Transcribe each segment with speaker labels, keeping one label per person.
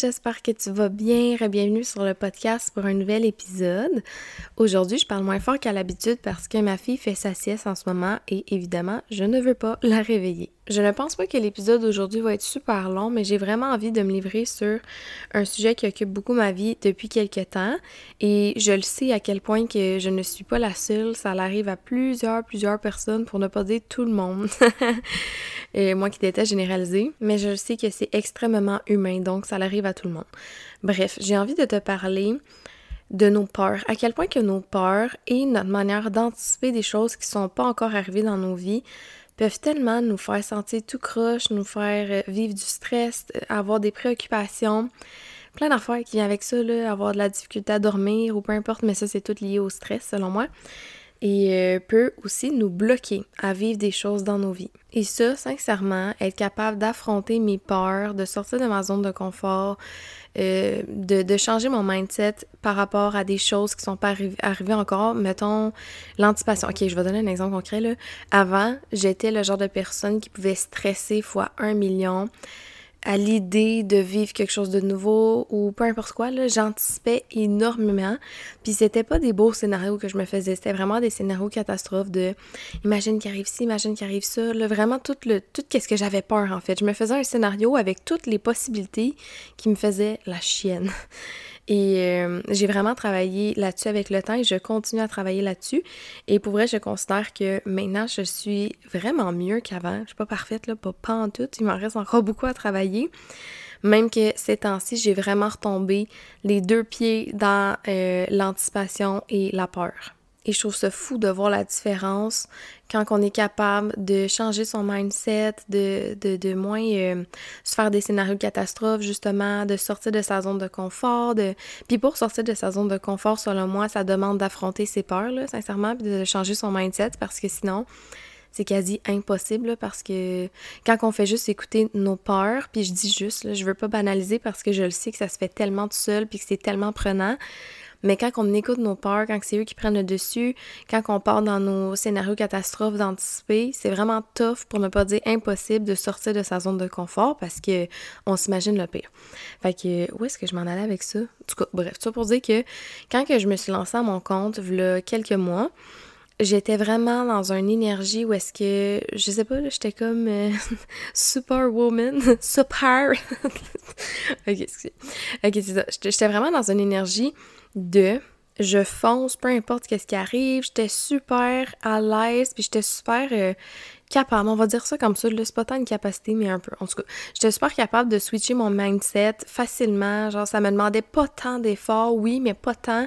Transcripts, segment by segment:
Speaker 1: J'espère que tu vas bien. Bienvenue sur le podcast pour un nouvel épisode. Aujourd'hui, je parle moins fort qu'à l'habitude parce que ma fille fait sa sieste en ce moment et évidemment, je ne veux pas la réveiller. Je ne pense pas que l'épisode d'aujourd'hui va être super long, mais j'ai vraiment envie de me livrer sur un sujet qui occupe beaucoup ma vie depuis quelques temps et je le sais à quel point que je ne suis pas la seule, ça arrive à plusieurs, plusieurs personnes pour ne pas dire tout le monde. et moi qui déteste généraliser, mais je sais que c'est extrêmement humain, donc ça arrive à tout le monde. Bref, j'ai envie de te parler de nos peurs, à quel point que nos peurs et notre manière d'anticiper des choses qui sont pas encore arrivées dans nos vies peuvent tellement nous faire sentir tout croche, nous faire euh, vivre du stress, euh, avoir des préoccupations, plein d'affaires qui viennent avec ça, avoir de la difficulté à dormir ou peu importe, mais ça c'est tout lié au stress selon moi. Et euh, peut aussi nous bloquer à vivre des choses dans nos vies. Et ça, sincèrement, être capable d'affronter mes peurs, de sortir de ma zone de confort, euh, de, changer mon mindset par rapport à des choses qui sont pas arrivées encore. Mettons, l'anticipation. Ok, je vais donner un exemple concret. Là. Avant, j'étais le genre de personne qui pouvait stresser fois un million à l'idée de vivre quelque chose de nouveau ou peu importe quoi, j'anticipais énormément. Puis c'était pas des beaux scénarios que je me faisais, c'était vraiment des scénarios catastrophes de imagine qu'il arrive ci, imagine qu'il arrive ça, là, vraiment tout le tout qu'est-ce que j'avais peur en fait. Je me faisais un scénario avec toutes les possibilités qui me faisaient la chienne. Et euh, j'ai vraiment travaillé là-dessus avec le temps et je continue à travailler là-dessus. Et pour vrai, je considère que maintenant, je suis vraiment mieux qu'avant. Je suis pas parfaite, là, pas, en tout. Il m'en reste encore beaucoup à travailler. Même que ces temps-ci, j'ai vraiment retombé les deux pieds dans euh, l'anticipation et la peur. Et je trouve ça fou de voir la différence quand on est capable de changer son mindset, de, de, de moins euh, se faire des scénarios catastrophes, justement, de sortir de sa zone de confort. De... Puis pour sortir de sa zone de confort, selon moi, ça demande d'affronter ses peurs, là, sincèrement, puis de changer son mindset parce que sinon, c'est quasi impossible parce que quand on fait juste écouter nos peurs, puis je dis juste, là, je veux pas banaliser parce que je le sais que ça se fait tellement tout seul puis que c'est tellement prenant, mais quand on écoute nos peurs, quand c'est eux qui prennent le dessus, quand on part dans nos scénarios catastrophes d'anticiper, c'est vraiment tough pour ne pas dire impossible de sortir de sa zone de confort parce que on s'imagine le pire. Fait que où est-ce que je m'en allais avec ça? En tout cas, bref, ça pour dire que quand je me suis lancée à mon compte, il y a quelques mois, j'étais vraiment dans une énergie où est-ce que, je sais pas, j'étais comme euh, superwoman, super. ok, excusez. Ok, c'est ça. J'étais vraiment dans une énergie de je fonce, peu importe qu'est-ce qui arrive, j'étais super à l'aise, puis j'étais super euh, capable, on va dire ça comme ça, c'est pas tant une capacité, mais un peu, en tout cas, j'étais super capable de switcher mon mindset facilement, genre ça me demandait pas tant d'efforts, oui, mais pas tant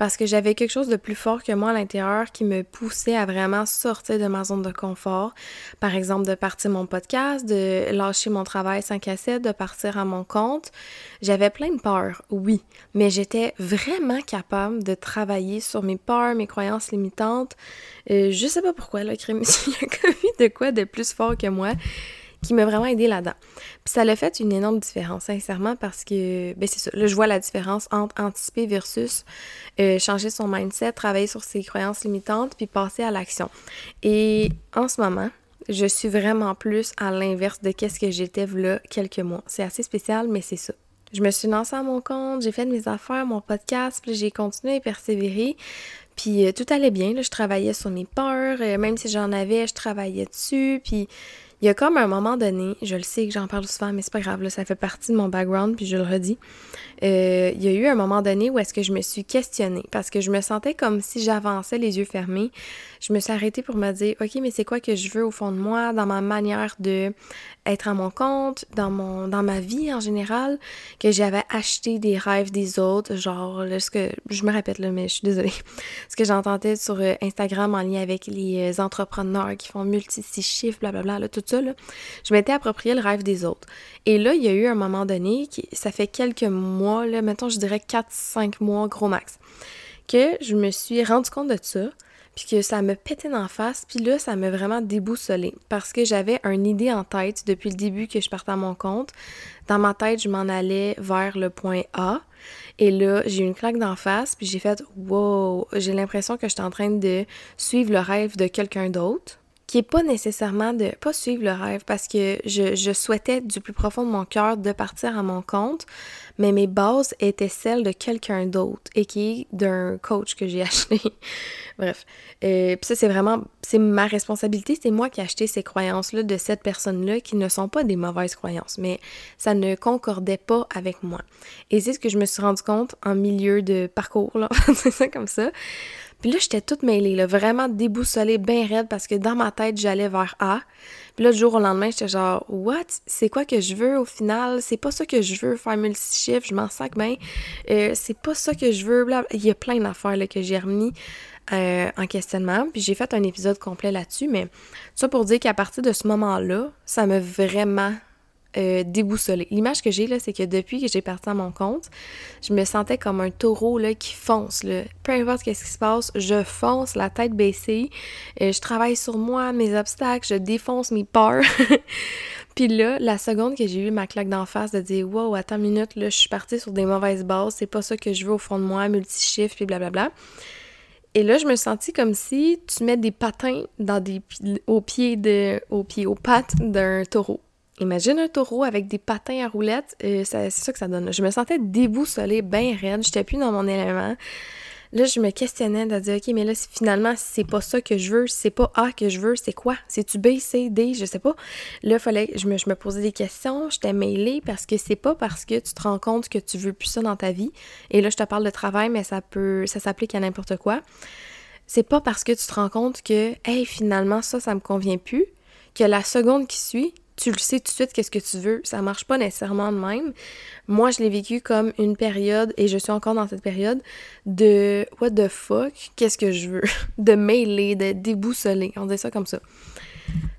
Speaker 1: parce que j'avais quelque chose de plus fort que moi à l'intérieur qui me poussait à vraiment sortir de ma zone de confort. Par exemple, de partir mon podcast, de lâcher mon travail 5 à 7, de partir à mon compte. J'avais plein de peurs, oui, mais j'étais vraiment capable de travailler sur mes peurs, mes croyances limitantes. Euh, je sais pas pourquoi, là, crème, il y a comme de quoi de plus fort que moi qui m'a vraiment aidé là-dedans. Puis ça l'a fait une énorme différence, sincèrement, parce que, ben c'est ça, là, je vois la différence entre anticiper versus euh, changer son mindset, travailler sur ses croyances limitantes, puis passer à l'action. Et en ce moment, je suis vraiment plus à l'inverse de qu'est-ce que j'étais là quelques mois. C'est assez spécial, mais c'est ça. Je me suis lancée à mon compte, j'ai fait mes affaires, mon podcast, puis j'ai continué à persévérer. Puis euh, tout allait bien, là, je travaillais sur mes peurs, euh, même si j'en avais, je travaillais dessus, puis il y a comme un moment donné, je le sais que j'en parle souvent, mais c'est pas grave, là, ça fait partie de mon background, puis je le redis. Euh, il y a eu un moment donné où est-ce que je me suis questionnée parce que je me sentais comme si j'avançais les yeux fermés. Je me suis arrêtée pour me dire, OK, mais c'est quoi que je veux au fond de moi, dans ma manière de être à mon compte, dans mon dans ma vie en général, que j'avais acheté des rêves des autres, genre là, ce que je me répète là, mais je suis désolée. Ce que j'entendais sur euh, Instagram en lien avec les euh, entrepreneurs qui font multi six chiffres, blablabla, là, tout je m'étais approprié le rêve des autres. Et là, il y a eu un moment donné, ça fait quelques mois, là, mettons, je dirais 4-5 mois, gros max, que je me suis rendu compte de ça puis que ça me pétait la face, puis là, ça m'a vraiment déboussolé parce que j'avais une idée en tête depuis le début que je partais à mon compte. Dans ma tête, je m'en allais vers le point A, et là, j'ai eu une claque d'en face, puis j'ai fait « Wow! » J'ai l'impression que j'étais en train de suivre le rêve de quelqu'un d'autre qui est pas nécessairement de pas suivre le rêve parce que je, souhaitais du plus profond de mon cœur de partir à mon compte, mais mes bases étaient celles de quelqu'un d'autre et qui d'un coach que j'ai acheté. Bref. Euh, ça, c'est vraiment, c'est ma responsabilité, c'est moi qui ai acheté ces croyances-là de cette personne-là qui ne sont pas des mauvaises croyances, mais ça ne concordait pas avec moi. Et c'est ce que je me suis rendu compte en milieu de parcours, là, c'est ça comme ça. Puis là, j'étais toute mêlée, là, vraiment déboussolée, bien raide, parce que dans ma tête, j'allais vers A. Puis là, le jour au lendemain, j'étais genre, what? C'est quoi que je veux au final? C'est pas ça que je veux, faire multi-chiffres, je m'en sac bien. Euh, c'est pas ça que je veux, Il y a plein d'affaires là, que j'ai remis euh, en questionnement. Puis j'ai fait un épisode complet là-dessus, mais ça pour dire qu'à partir de ce moment-là, ça m'a vraiment euh, déboussolée. L'image que j'ai là, c'est que depuis que j'ai parti à mon compte, je me sentais comme un taureau là, qui fonce. Là. Peu importe ce qui se passe, je fonce la tête baissée. Euh, je travaille sur moi, mes obstacles, je défonce mes peurs. Puis là, la seconde que j'ai eu ma claque d'en face de dire Wow, attends une minute, là, je suis partie sur des mauvaises bases, c'est pas ça que je veux au fond de moi, multi-chiffres, puis blablabla. Et là, je me sentis comme si tu mets des patins au pied de, aux pattes d'un taureau. Imagine un taureau avec des patins à roulettes, euh, c'est ça que ça donne. Je me sentais déboussolée, bien raide, j'étais plus dans mon élément. Là, je me questionnais de dire, OK, mais là, finalement, c'est pas ça que je veux, c'est pas A que je veux, c'est quoi? C'est-tu B, C, D, je sais pas. Là, fallait, je me, je posais des questions, j'étais mêlée parce que c'est pas parce que tu te rends compte que tu veux plus ça dans ta vie. Et là, je te parle de travail, mais ça peut, ça s'applique à n'importe quoi. C'est pas parce que tu te rends compte que, hey, finalement, ça, ça me convient plus, que la seconde qui suit, tu le sais tout de suite qu'est-ce que tu veux. Ça marche pas nécessairement de même. Moi, je l'ai vécu comme une période, et je suis encore dans cette période, de what the fuck, qu'est-ce que je veux? de mêler, de déboussoler. On dit ça comme ça.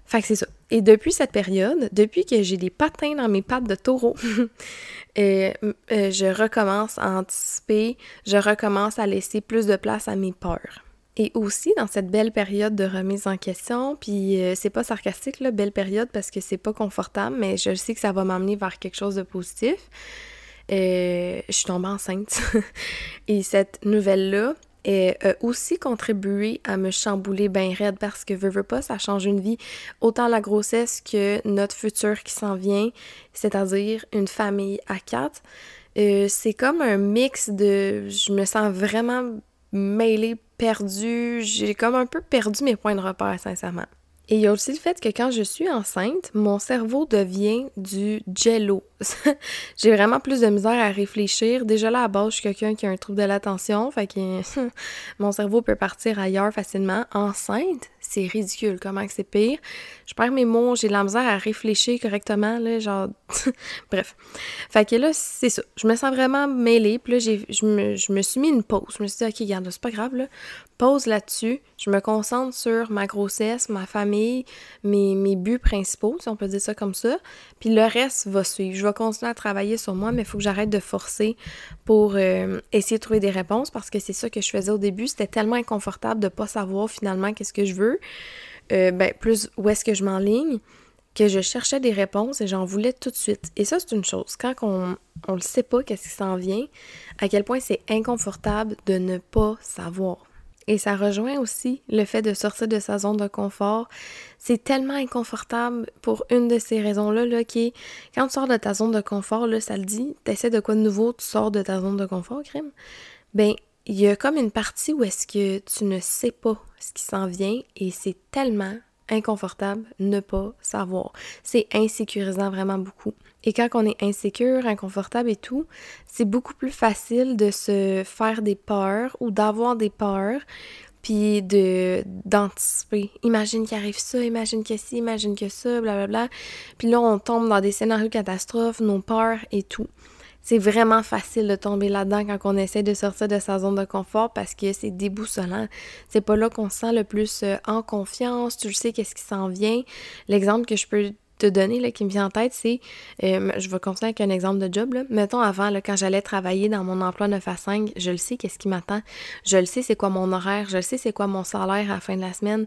Speaker 1: Fait que c'est ça. Et depuis cette période, depuis que j'ai des patins dans mes pattes de taureau, euh, euh, je recommence à anticiper, je recommence à laisser plus de place à mes peurs. Et aussi dans cette belle période de remise en question, puis euh, c'est pas sarcastique, là, belle période, parce que c'est pas confortable, mais je sais que ça va m'amener vers quelque chose de positif. Euh, je suis tombée enceinte. Et cette nouvelle-là a aussi contribué à me chambouler bien raide parce que veux, veux pas, ça change une vie. Autant la grossesse que notre futur qui s'en vient, c'est-à-dire une famille à quatre. Euh, c'est comme un mix de. Je me sens vraiment mêlée perdu, j'ai comme un peu perdu mes points de repère, sincèrement. Et il y a aussi le fait que quand je suis enceinte, mon cerveau devient du jello. j'ai vraiment plus de misère à réfléchir. Déjà là, à base, je suis quelqu'un qui a un trouble de l'attention, fait que mon cerveau peut partir ailleurs facilement. Enceinte, c'est ridicule comment c'est pire. Je perds mes mots, j'ai de la misère à réfléchir correctement, là, genre... Bref. Fait que là, c'est ça. Je me sens vraiment mêlée, puis là, je me, suis mis une pause. Je me suis dit, OK, regarde, c'est pas grave, là pause là-dessus, je me concentre sur ma grossesse, ma famille, mes, mes, buts principaux, si on peut dire ça comme ça, puis le reste va suivre. Je vais continuer à travailler sur moi, mais il faut que j'arrête de forcer pour euh, essayer de trouver des réponses parce que c'est ça que je faisais au début. C'était tellement inconfortable de pas savoir finalement qu'est-ce que je veux, euh, ben, plus où est-ce que je m'enligne, que je cherchais des réponses et j'en voulais tout de suite. Et ça, c'est une chose. Quand on ne le sait pas, qu'est-ce qui s'en vient, à quel point c'est inconfortable de ne pas savoir. Et ça rejoint aussi le fait de sortir de sa zone de confort. C'est tellement inconfortable pour une de ces raisons-là, là, qui est quand tu sors de ta zone de confort, là, ça le dit, t'essaies de quoi de nouveau, tu sors de ta zone de confort, crime? Ben, il y a comme une partie où est-ce que tu ne sais pas ce qui s'en vient et c'est tellement inconfortable ne pas savoir. C'est insécurisant vraiment beaucoup. Et quand on est insécure, inconfortable et tout, c'est beaucoup plus facile de se faire des peurs ou d'avoir des peurs puis de d'anticiper. Imagine qu'il arrive ça, imagine que ci, imagine que ça, blablabla. Puis là, on tombe dans des scénarios catastrophes, nos peurs et tout. C'est vraiment facile de tomber là-dedans quand on essaie de sortir de sa zone de confort parce que c'est déboussolant. C'est pas là qu'on se sent le plus euh, en confiance, tu le sais qu'est-ce qui s'en vient. L'exemple que je peux te donner là, qui me vient en tête, c'est, euh, je vais continuer avec un exemple de job. Mettons avant, là, quand j'allais travailler dans mon emploi 9 à 5, je le sais qu'est-ce qui m'attend. Je le sais c'est quoi mon horaire, je le sais c'est quoi mon salaire à la fin de la semaine.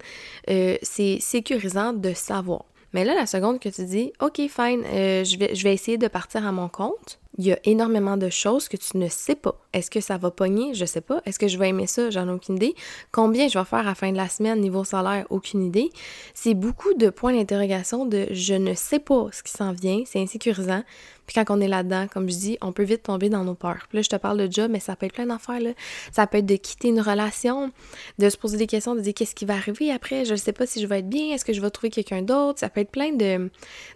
Speaker 1: Euh, c'est sécurisant de savoir. Mais là, la seconde que tu dis, OK, fine, je vais essayer de partir à mon compte, Il y a énormément de choses que tu ne sais pas. Est-ce que ça va pogner? Je sais pas. Est-ce que je vais aimer ça? J'en ai aucune idée. Combien je vais faire à la fin de la semaine? Niveau salaire? Aucune idée. C'est beaucoup de points d'interrogation de je ne sais pas ce qui s'en vient. C'est insécurisant. Puis quand on est là-dedans, comme je dis, on peut vite tomber dans nos peurs. Puis là, je te parle de job, mais ça peut être plein d'affaires. Là. Ça peut être de quitter une relation, de se poser des questions, de dire qu'est-ce qui va arriver après, je ne sais pas si je vais être bien, est-ce que je vais trouver quelqu'un d'autre. Ça peut être plein de,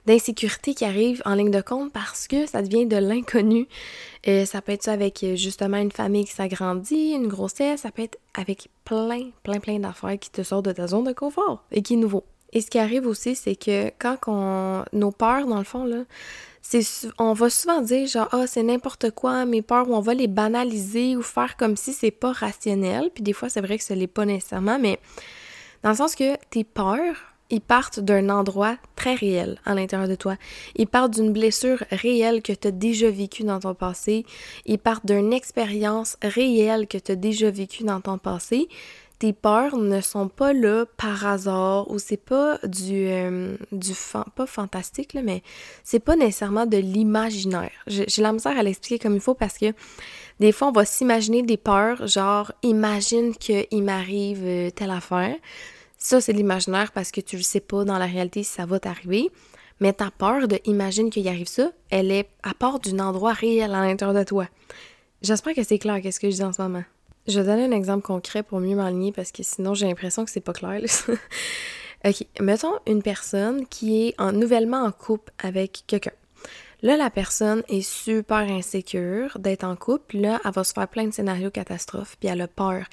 Speaker 1: d'insécurités qui arrivent en ligne de compte parce que ça devient de l'inconnu. Euh, ça peut être ça avec justement une famille qui s'agrandit, une grossesse, ça peut être avec plein, plein, plein d'affaires qui te sortent de ta zone de confort et qui est nouveau. Et ce qui arrive aussi, c'est que quand on, nos peurs, dans le fond, là, on va souvent dire genre ah c'est n'importe quoi mes peurs ou on va les banaliser ou faire comme si c'est pas rationnel puis des fois c'est vrai que ce n'est pas nécessairement mais dans le sens que tes peurs ils partent d'un endroit très réel à l'intérieur de toi. Ils partent d'une blessure réelle que tu as déjà vécue dans ton passé. Ils partent d'une expérience réelle que tu as déjà vécue dans ton passé tes peurs ne sont pas là par hasard ou c'est pas du, euh, pas fantastique, là, mais c'est pas nécessairement de l'imaginaire. J'ai la misère à l'expliquer comme il faut parce que des fois, on va s'imaginer des peurs, genre, imagine qu'il m'arrive euh, telle affaire. Ça, c'est l'imaginaire parce que tu le sais pas dans la réalité si ça va t'arriver. Mais ta peur de imagine qu'il arrive ça, elle est à part d'un endroit réel à l'intérieur de toi. J'espère que c'est clair qu'est-ce que je dis en ce moment. Je vais donner un exemple concret pour mieux m'aligner parce que sinon j'ai l'impression que c'est pas clair. ok, mettons une personne qui est en, nouvellement en couple avec quelqu'un. Là, la personne est super insécure d'être en couple. Là, elle va se faire plein de scénarios catastrophes, puis elle a peur.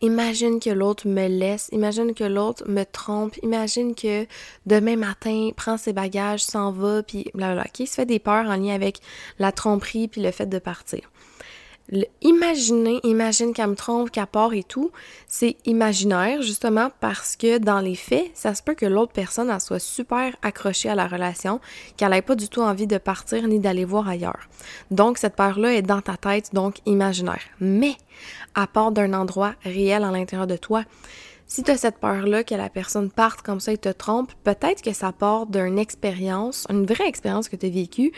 Speaker 1: Imagine que l'autre me laisse, imagine que l'autre me trompe, imagine que demain matin, prend ses bagages, s'en va, puis blablabla. Qui se fait des peurs en lien avec la tromperie puis le fait de partir imaginer, imagine qu'elle me trompe, qu'elle part et tout, c'est imaginaire justement parce que dans les faits, ça se peut que l'autre personne elle soit super accrochée à la relation, qu'elle n'ait pas du tout envie de partir ni d'aller voir ailleurs. Donc cette peur-là est dans ta tête, donc imaginaire. Mais à part d'un endroit réel à l'intérieur de toi, si tu as cette peur-là que la personne parte comme ça et te trompe, peut-être que ça part d'une expérience, une vraie expérience que tu as vécue,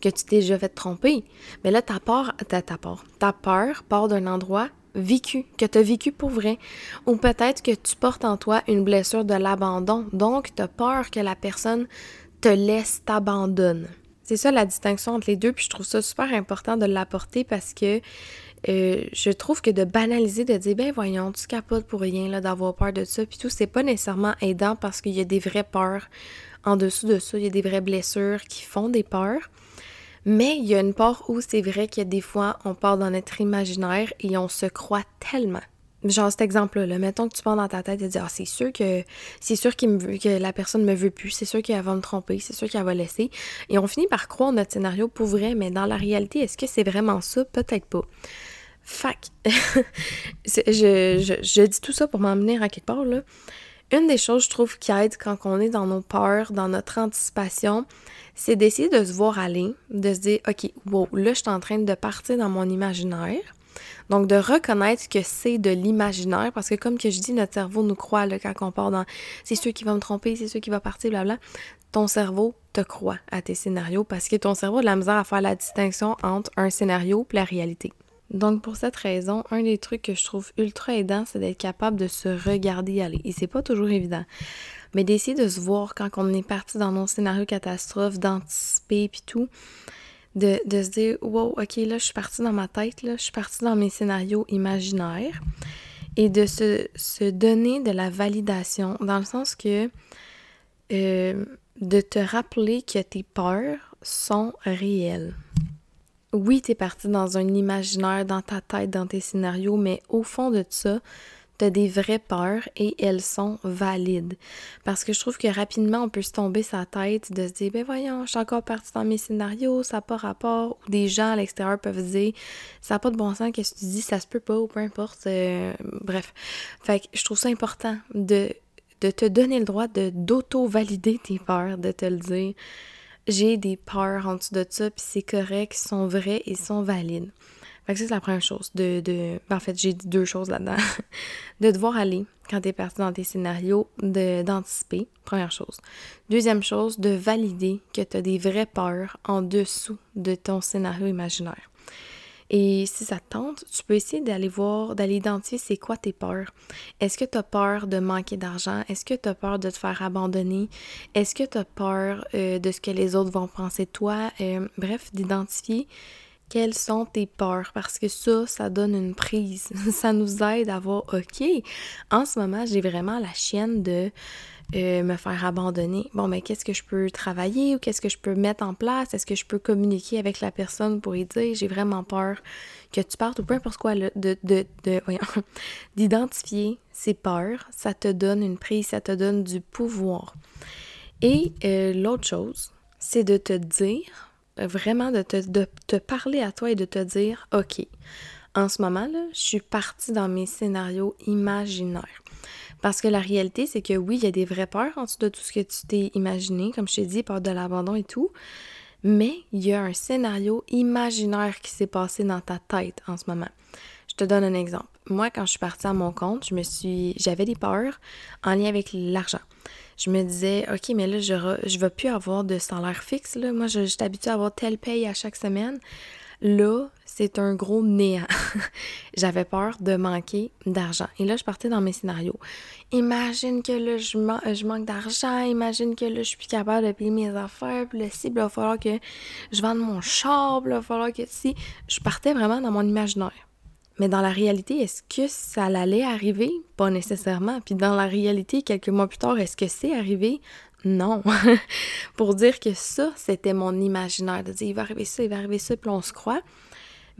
Speaker 1: que tu t'es déjà fait tromper. Mais là, ta peur, ta, ta peur, ta peur part d'un endroit vécu, que tu as vécu pour vrai. Ou peut-être que tu portes en toi une blessure de l'abandon. Donc, tu as peur que la personne te laisse, t'abandonne. C'est ça la distinction entre les deux, puis je trouve ça super important de l'apporter parce que euh, je trouve que de banaliser, de dire, ben voyons, tu capotes pour rien, d'avoir peur de ça, puis tout, c'est pas nécessairement aidant parce qu'il y a des vraies peurs en dessous de ça, il y a des vraies blessures qui font des peurs. Mais il y a une part où c'est vrai que des fois, on part dans notre imaginaire et on se croit tellement. Genre cet exemple-là, mettons que tu pars dans ta tête et dis Ah, c'est sûr que c'est sûr me que la personne me veut plus, c'est sûr qu'elle va me tromper, c'est sûr qu'elle va laisser. Et on finit par croire notre scénario pour vrai, mais dans la réalité, est-ce que c'est vraiment ça? Peut-être pas. Fac. je, je, dis tout ça pour m'emmener à quelque part, là. Une des choses, je trouve, qui aide quand on est dans nos peurs, dans notre anticipation, c'est d'essayer de se voir aller, de se dire, OK, wow, là, je suis en train de partir dans mon imaginaire. Donc, de reconnaître que c'est de l'imaginaire, parce que comme je dis, notre cerveau nous croit là, quand on part dans c'est sûr qui va me tromper, c'est sûr qui va partir, blabla. Ton cerveau te croit à tes scénarios parce que ton cerveau a de la misère à faire la distinction entre un scénario et la réalité. Donc pour cette raison, un des trucs que je trouve ultra aidant, c'est d'être capable de se regarder aller. Et c'est pas toujours évident. Mais d'essayer de se voir quand on est parti dans nos scénarios catastrophes, d'anticiper puis tout, de, se dire Wow, ok, là, je suis partie dans ma tête, là, je suis partie dans mes scénarios imaginaires. Et de se, se donner de la validation, dans le sens que euh, de te rappeler que tes peurs sont réelles oui, tu es parti dans un imaginaire, dans ta tête, dans tes scénarios, mais au fond de ça, tu as des vraies peurs et elles sont valides. Parce que je trouve que rapidement, on peut se tomber sa tête de se dire, ben voyons, je suis encore parti dans mes scénarios, ça n'a pas rapport. Ou des gens à l'extérieur peuvent dire, ça n'a pas de bon sens, qu'est-ce que tu dis, ça se peut pas, ou peu importe. Euh, bref. Fait que je trouve ça important de, te donner le droit de d'auto-valider tes peurs, de te le dire j'ai des peurs en dessous de ça, puis c'est correct, ils sont vrais et sont valides. Fait que c'est la première chose. De, de... Ben, en fait, j'ai deux choses là-dedans. de devoir aller, quand tu es parti dans tes scénarios, d'anticiper, première chose. Deuxième chose, de valider que tu as des vraies peurs en dessous de ton scénario imaginaire. Et si ça te tente, tu peux essayer d'aller voir, d'aller identifier c'est quoi tes peurs. Est-ce que tu as peur de manquer d'argent? Est-ce que tu as peur de te faire abandonner? Est-ce que tu as peur euh, de ce que les autres vont penser de toi? Euh, bref, d'identifier quelles sont tes peurs parce que ça, ça donne une prise. ça nous aide à voir, OK, en ce moment, j'ai vraiment la chienne de euh, me faire abandonner. Bon, mais qu'est-ce que je peux travailler ou qu'est-ce que je peux mettre en place? Est-ce que je peux communiquer avec la personne pour lui dire, j'ai vraiment peur que tu partes ou peu importe quoi, de, de, de d'identifier ses peurs, ça te donne une prise, ça te donne du pouvoir. Et euh, l'autre chose, c'est de te dire, vraiment de te, parler à toi et de te dire, OK, en ce moment, là, je suis partie dans mes scénarios imaginaires. Parce que la réalité, c'est que oui, il y a des vraies peurs en dessous de tout ce que tu t'es imaginé, comme je t'ai dit, peur de l'abandon et tout. Mais il y a un scénario imaginaire qui s'est passé dans ta tête en ce moment. Je te donne un exemple. Moi, quand je suis partie à mon compte, je me suis, j'avais des peurs en lien avec l'argent je me disais, OK, mais là, je ne vais plus avoir de salaire fixe. Là. Moi, je, suis habituée à avoir telle paye à chaque semaine. Là, c'est un gros néant. J'avais peur de manquer d'argent. Et là, je partais dans mes scénarios. Imagine que là, je, je manque d'argent. Imagine que là, je suis plus capable de payer mes affaires. Puis là, si, il va falloir que je vende mon char. il va falloir que si. Je partais vraiment dans mon imaginaire. Mais dans la réalité, est-ce que ça allait arriver? Pas nécessairement. Puis dans la réalité, quelques mois plus tard, est-ce que c'est arrivé? Non. Pour dire que ça, c'était mon imaginaire, de dire il va arriver ça, il va arriver ça, puis on se croit.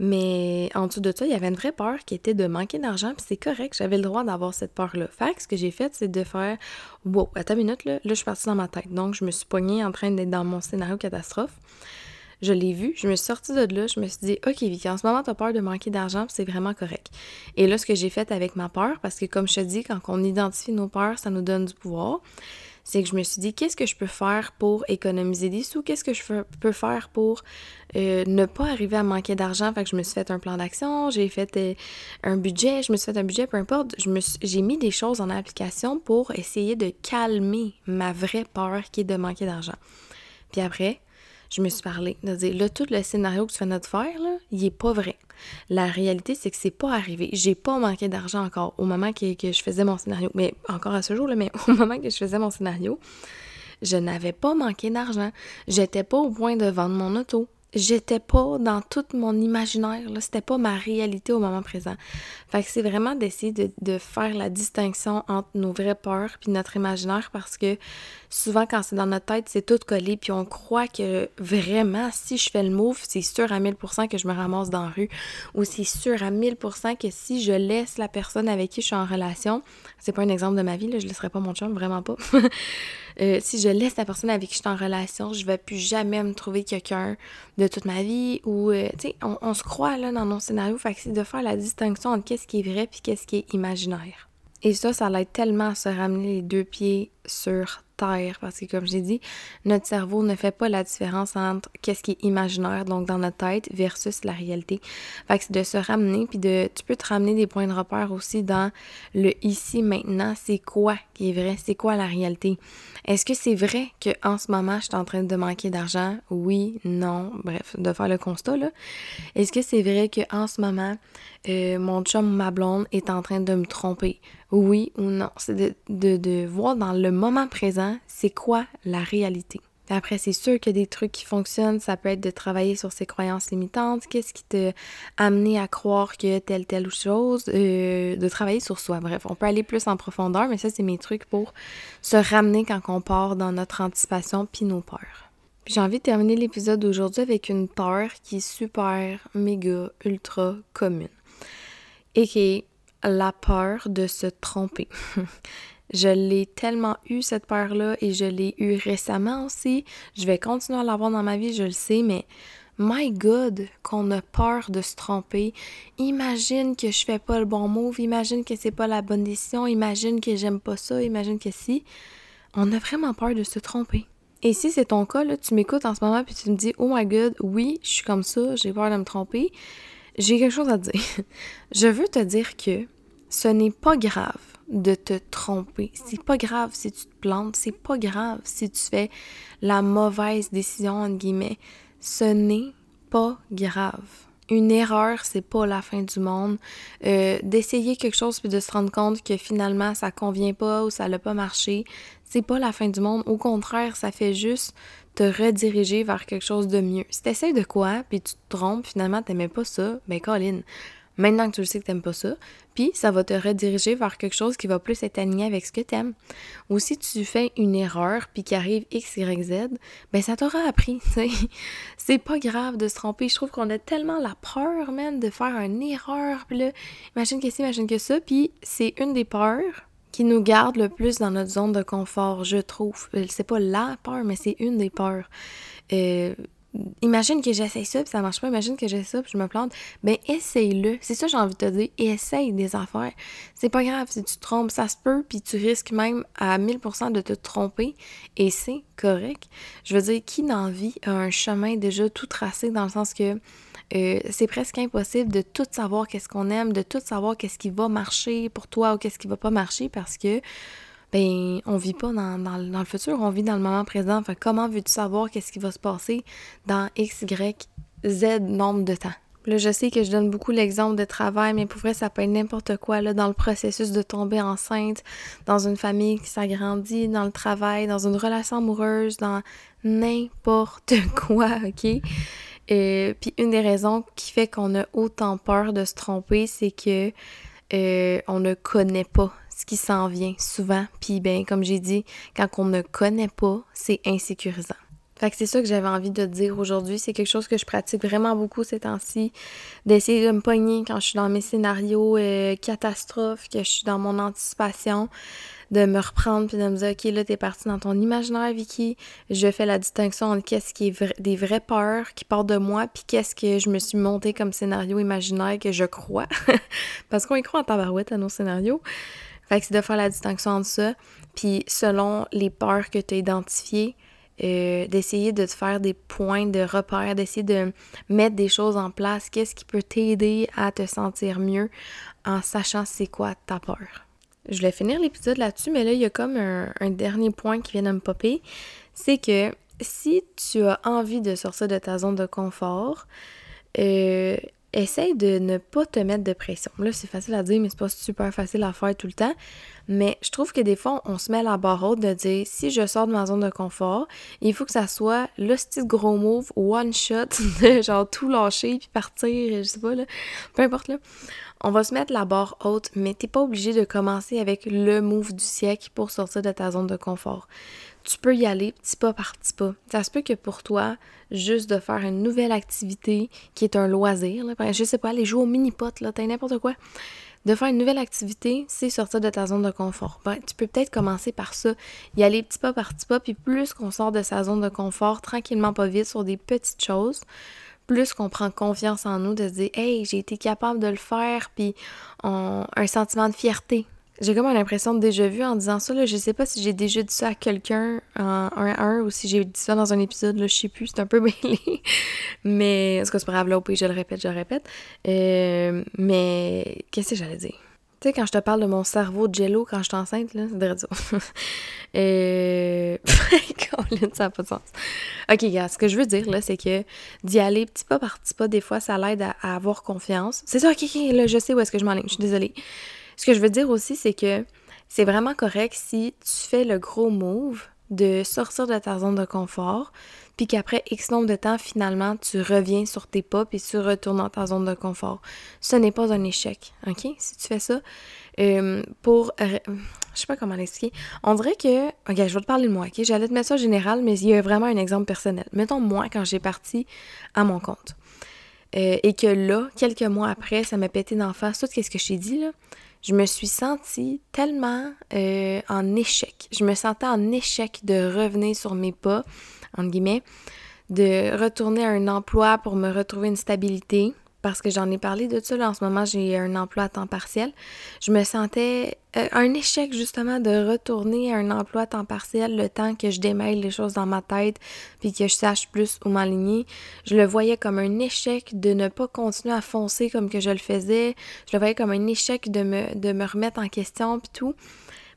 Speaker 1: Mais en dessous de ça, il y avait une vraie peur qui était de manquer d'argent, puis c'est correct, j'avais le droit d'avoir cette peur-là. Fait que ce que j'ai fait, c'est de faire Wow, attends une minute, là, là, je suis partie dans ma tête. Donc, je me suis poignée en train d'être dans mon scénario catastrophe je l'ai vu, je me suis sortie de là, je me suis dit, OK, Vicky, en ce moment, tu as peur de manquer d'argent, c'est vraiment correct. Et là, ce que j'ai fait avec ma peur, parce que comme je te dis, quand on identifie nos peurs, ça nous donne du pouvoir, c'est que je me suis dit, qu'est-ce que je peux faire pour économiser des sous? Qu'est-ce que je peux faire pour euh, ne pas arriver à manquer d'argent? Fait que je me suis fait un plan d'action, j'ai fait euh, un budget, je me suis fait un budget, peu importe. J'ai mis des choses en application pour essayer de calmer ma vraie peur qui est de manquer d'argent. Puis après, je me suis parlé, de dire tout le scénario que tu viens de faire, là, il est pas vrai. La réalité, c'est que c'est pas arrivé. J'ai pas manqué d'argent encore au moment que, je faisais mon scénario. Mais encore à ce jour, là, mais au moment que je faisais mon scénario, je n'avais pas manqué d'argent. J'étais pas au point de vendre mon auto j'étais pas dans tout mon imaginaire, là, c'était pas ma réalité au moment présent. Fait que c'est vraiment d'essayer de, de, faire la distinction entre nos vraies peurs puis notre imaginaire parce que souvent quand c'est dans notre tête, c'est tout collé puis on croit que vraiment si je fais le move, c'est sûr à 1000% que je me ramasse dans la rue ou c'est sûr à 1000% que si je laisse la personne avec qui je suis en relation, c'est pas un exemple de ma vie là, je laisserai pas mon chum, vraiment pas. Euh, si je laisse la personne avec qui je suis en relation, je vais plus jamais me trouver quelqu'un de toute ma vie ou, euh, tu sais, on, se croit là dans nos scénarios, fait de faire la distinction entre qu'est-ce qui est vrai puis qu'est-ce qui est imaginaire. Et ça, ça l'aide tellement à se ramener les deux pieds sur parce que comme j'ai dit, notre cerveau ne fait pas la différence entre qu'est-ce qui est imaginaire, donc dans notre tête, versus la réalité. Fait que c'est de se ramener, puis de, tu peux te ramener des points de repère aussi dans le ici, maintenant, c'est quoi qui est vrai, c'est quoi la réalité? Est-ce que c'est vrai qu'en ce moment, je suis en train de manquer d'argent? Oui, non, bref, de faire le constat, là. Est-ce que c'est vrai qu'en ce moment, euh, mon chum ma blonde est en train de me tromper? Oui ou non? C'est de, de, de voir dans le moment présent, c'est quoi la réalité? Après, c'est sûr qu'il y a des trucs qui fonctionnent. Ça peut être de travailler sur ses croyances limitantes. Qu'est-ce qui t'a amené à croire que telle, telle chose? Euh, de travailler sur soi. Bref, on peut aller plus en profondeur, mais ça, c'est mes trucs pour se ramener quand on part dans notre anticipation puis nos peurs. Puis j'ai envie de terminer l'épisode d'aujourd'hui avec une peur qui est super, méga, ultra commune. Et qui est la peur de se tromper. je l'ai tellement eu cette peur-là et je l'ai eu récemment aussi. Je vais continuer à l'avoir dans ma vie, je le sais, mais my God, qu'on a peur de se tromper. Imagine que je fais pas le bon move, imagine que c'est pas la bonne décision, imagine que j'aime pas ça, imagine que si. On a vraiment peur de se tromper. Et si c'est ton cas, là, tu m'écoutes en ce moment puis tu me dis Oh my god, oui, je suis comme ça, j'ai peur de me tromper. j'ai quelque chose à dire. Je veux te dire que ce n'est pas grave de te tromper. C'est pas grave si tu te plantes. C'est pas grave si tu fais la mauvaise décision, entre guillemets. Ce n'est pas grave. Une erreur, c'est pas la fin du monde. Euh, d'essayer quelque chose puis de se rendre compte que finalement ça convient pas ou ça n'a pas marché, c'est pas la fin du monde. Au contraire, ça fait juste te rediriger vers quelque chose de mieux. Si t'essayes de quoi, puis tu te trompes, finalement t'aimais pas ça, ben Colin, maintenant que tu le sais que t'aimes pas ça, puis ça va te rediriger vers quelque chose qui va plus être aligné avec ce que t'aimes. Ou si tu fais une erreur, puis qu'il arrive X, Y, Z, ben ça t'aura appris, C'est pas grave de se tromper. Je trouve qu'on a tellement la peur, même, de faire une erreur, imagine que ci, imagine que ça, puis c'est une des peurs qui nous garde le plus dans notre zone de confort, je trouve. Euh, c'est pas la peur, mais c'est une des peurs. Euh, imagine que j'essaye ça, puis ça marche pas. Imagine que j'ai ça, puis je me plante. Ben, essaye-le. C'est ça que j'ai envie de te dire. Essaye des affaires. C'est pas grave si tu te trompes. Ça se peut, puis tu risques même à 1000% de te tromper. Et c'est correct. Je veux dire, qui dans vie a un chemin déjà tout tracé dans le sens que euh, c'est presque impossible de tout savoir qu'est-ce qu'on aime, de tout savoir qu'est-ce qui va marcher pour toi ou qu'est-ce qui va pas marcher parce que ben on vit pas dans, le futur, on vit dans le moment présent. Enfin, comment veux-tu savoir qu'est-ce qui va se passer dans X, Y, Z nombre de temps? Là, je sais que je donne beaucoup l'exemple de travail, mais pour vrai, ça peut être n'importe quoi, là, dans le processus de tomber enceinte, dans une famille qui s'agrandit, dans le travail, dans une relation amoureuse, dans n'importe quoi, ok? Euh, puis une des raisons qui fait qu'on a autant peur de se tromper, c'est que euh, on ne connaît pas qui s'en vient souvent. Puis ben, comme j'ai dit, quand on ne connaît pas, c'est insécurisant. Fait que c'est ça que j'avais envie de dire aujourd'hui. C'est quelque chose que je pratique vraiment beaucoup ces temps-ci. D'essayer de me pogner quand je suis dans mes scénarios euh, catastrophes, que je suis dans mon anticipation de me reprendre puis de me dire, OK, là, t'es parti dans ton imaginaire, Vicky. Je fais la distinction entre qu'est-ce qui est des vraies peurs qui partent de moi, puis qu'est-ce que je me suis monté comme scénario imaginaire que je crois. Parce qu'on y croit en tabarouette à nos scénarios. Fait c'est de faire la distinction entre ça, puis selon les peurs que tu as identifiées, euh, d'essayer de te faire des points de repère, d'essayer de mettre des choses en place. Qu'est-ce qui peut t'aider à te sentir mieux en sachant c'est quoi ta peur? Je vais finir l'épisode là-dessus, mais là, il y a comme un, dernier point qui vient de me popper. C'est que si tu as envie de sortir de ta zone de confort, euh, essaye de ne pas te mettre de pression. Là, c'est facile à dire, mais c'est pas super facile à faire tout le temps. Mais je trouve que des fois, on se met la barre haute de dire si je sors de ma zone de confort, il faut que ça soit le style gros move, one shot, genre tout lâcher puis partir, je sais pas, là. Peu importe, là. On va se mettre la barre haute, mais t'es pas obligé de commencer avec le move du siècle pour sortir de ta zone de confort tu peux y aller petit pas par petit pas. Ça se peut que pour toi, juste de faire une nouvelle activité qui est un loisir, là, je sais pas, aller jouer au mini-pot, là, t'as n'importe quoi. De faire une nouvelle activité, c'est sortir de ta zone de confort. Ben, tu peux peut-être commencer par ça, y aller petit pas par petit pas, puis plus qu'on sort de sa zone de confort, tranquillement, pas vite, sur des petites choses, plus qu'on prend confiance en nous de se dire Hey, j'ai été capable de le faire, puis un sentiment de fierté j'ai comme l'impression de déjà vu en disant ça. Là. Je sais pas si j'ai déjà dit ça à quelqu'un en un à un ou si j'ai dit ça dans un épisode, là, je sais plus, c'est un peu mêlé. mais, en tout cas, c'est pas grave, là, je le répète, je le répète. Euh, mais, qu'est-ce que j'allais dire? Tu sais, quand je te parle de mon cerveau de jello quand je suis enceinte, là, c'est de radio. euh... ça n'a pas de sens. Ok, gars, ce que je veux dire, là, c'est que d'y aller petit pas par petit pas, des fois, ça l'aide à, à avoir confiance. C'est ça, ok, ok, là, je sais où est-ce que je m'enligne, je suis désolée. Ce que je veux dire aussi, c'est que c'est vraiment correct si tu fais le gros move de sortir de ta zone de confort, puis qu'après X nombre de temps, finalement, tu reviens sur tes pas, puis tu retournes dans ta zone de confort. Ce n'est pas un échec, OK? Si tu fais ça, euh, pour... je sais pas comment l'expliquer. On dirait que... OK, je vais te parler de moi, OK? J'allais te mettre ça général, mais il y a vraiment un exemple personnel. Mettons moi, quand j'ai parti à mon compte. Euh, et que là, quelques mois après, ça m'a pété d'en face tout ce que je t'ai dit, là je me suis sentie tellement euh, en échec. Je me sentais en échec de revenir sur mes pas, entre guillemets, de retourner à un emploi pour me retrouver une stabilité. Parce que j'en ai parlé de ça. En ce moment, j'ai un emploi à temps partiel. Je me sentais euh, un échec justement de retourner à un emploi à temps partiel le temps que je démêle les choses dans ma tête puis que je sache plus où m'aligner. Je le voyais comme un échec de ne pas continuer à foncer comme que je le faisais. Je le voyais comme un échec de me, de me remettre en question puis tout.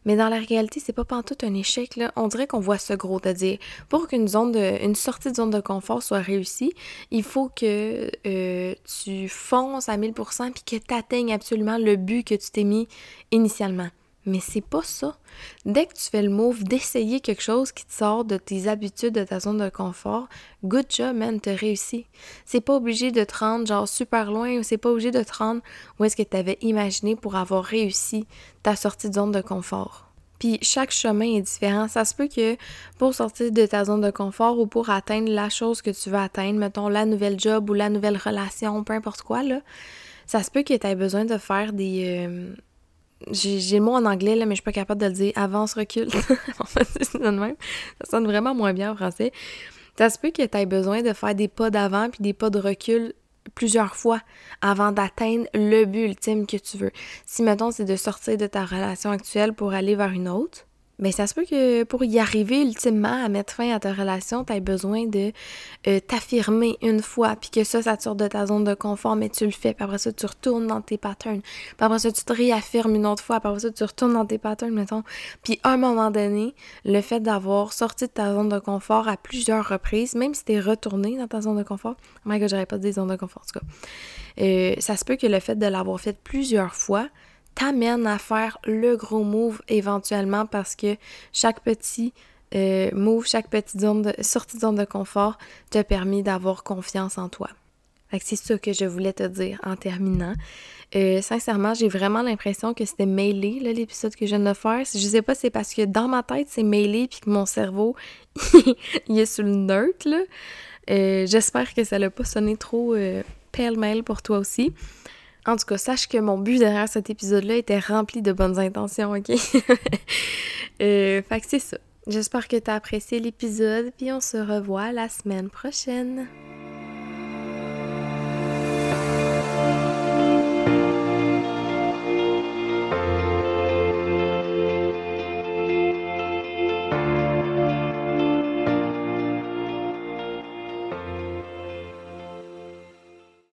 Speaker 1: Mais dans la réalité, c'est pas tout un échec. On dirait qu'on voit ce gros, à dire pour qu'une zone de, une sortie de zone de confort soit réussie, il faut que euh, tu fonces à 1000% puis que tu atteignes absolument le but que tu t'es mis initialement. Mais c'est pas ça. Dès que tu fais le move d'essayer quelque chose qui te sort de tes habitudes, de ta zone de confort, good job, man, t'as réussi. C'est pas obligé de te rendre genre super loin ou c'est pas obligé de te rendre où est-ce que tu avais imaginé pour avoir réussi ta sortie de zone de confort. Puis chaque chemin est différent. Ça se peut que pour sortir de ta zone de confort ou pour atteindre la chose que tu veux atteindre, mettons la nouvelle job ou la nouvelle relation, peu importe quoi, là, ça se peut que tu aies besoin de faire des. Euh, j'ai le mot en anglais, là, mais je suis pas capable de le dire. Avance, recule. en fait, même. Ça sonne vraiment moins bien en français. Ça se peut que tu aies besoin de faire des pas d'avant puis des pas de recul plusieurs fois avant d'atteindre le but ultime que tu veux. Si, mettons, c'est de sortir de ta relation actuelle pour aller vers une autre, mais ça se peut que pour y arriver ultimement à mettre fin à ta relation, tu aies besoin de euh, t'affirmer une fois, puis que ça, ça sort de ta zone de confort, mais tu le fais, puis après ça, tu retournes dans tes patterns. Puis après ça, tu te réaffirmes une autre fois, puis après ça, tu retournes dans tes patterns, mettons. Puis à un moment donné, le fait d'avoir sorti de ta zone de confort à plusieurs reprises, même si tu es retourné dans ta zone de confort, oh my god, j'aurais pas dit zone de confort en tout cas, euh, ça se peut que le fait de l'avoir fait plusieurs fois, t'amène à faire le gros move éventuellement parce que chaque petit euh, move, chaque petite zone de, sortie de zone de confort te permet d'avoir confiance en toi. c'est ça que je voulais te dire en terminant. Euh, sincèrement, j'ai vraiment l'impression que c'était mêlé, l'épisode que je viens de faire. Je sais pas, c'est parce que dans ma tête, c'est mêlé, puis que mon cerveau, il est sur le neutre. Euh, j'espère que ça n'a pas sonné trop pêle-mêle pour toi aussi. En tout cas, sache que mon but derrière cet épisode-là était rempli de bonnes intentions, ok? euh, fait que c'est ça. J'espère que tu as apprécié l'épisode, puis on se revoit la semaine prochaine.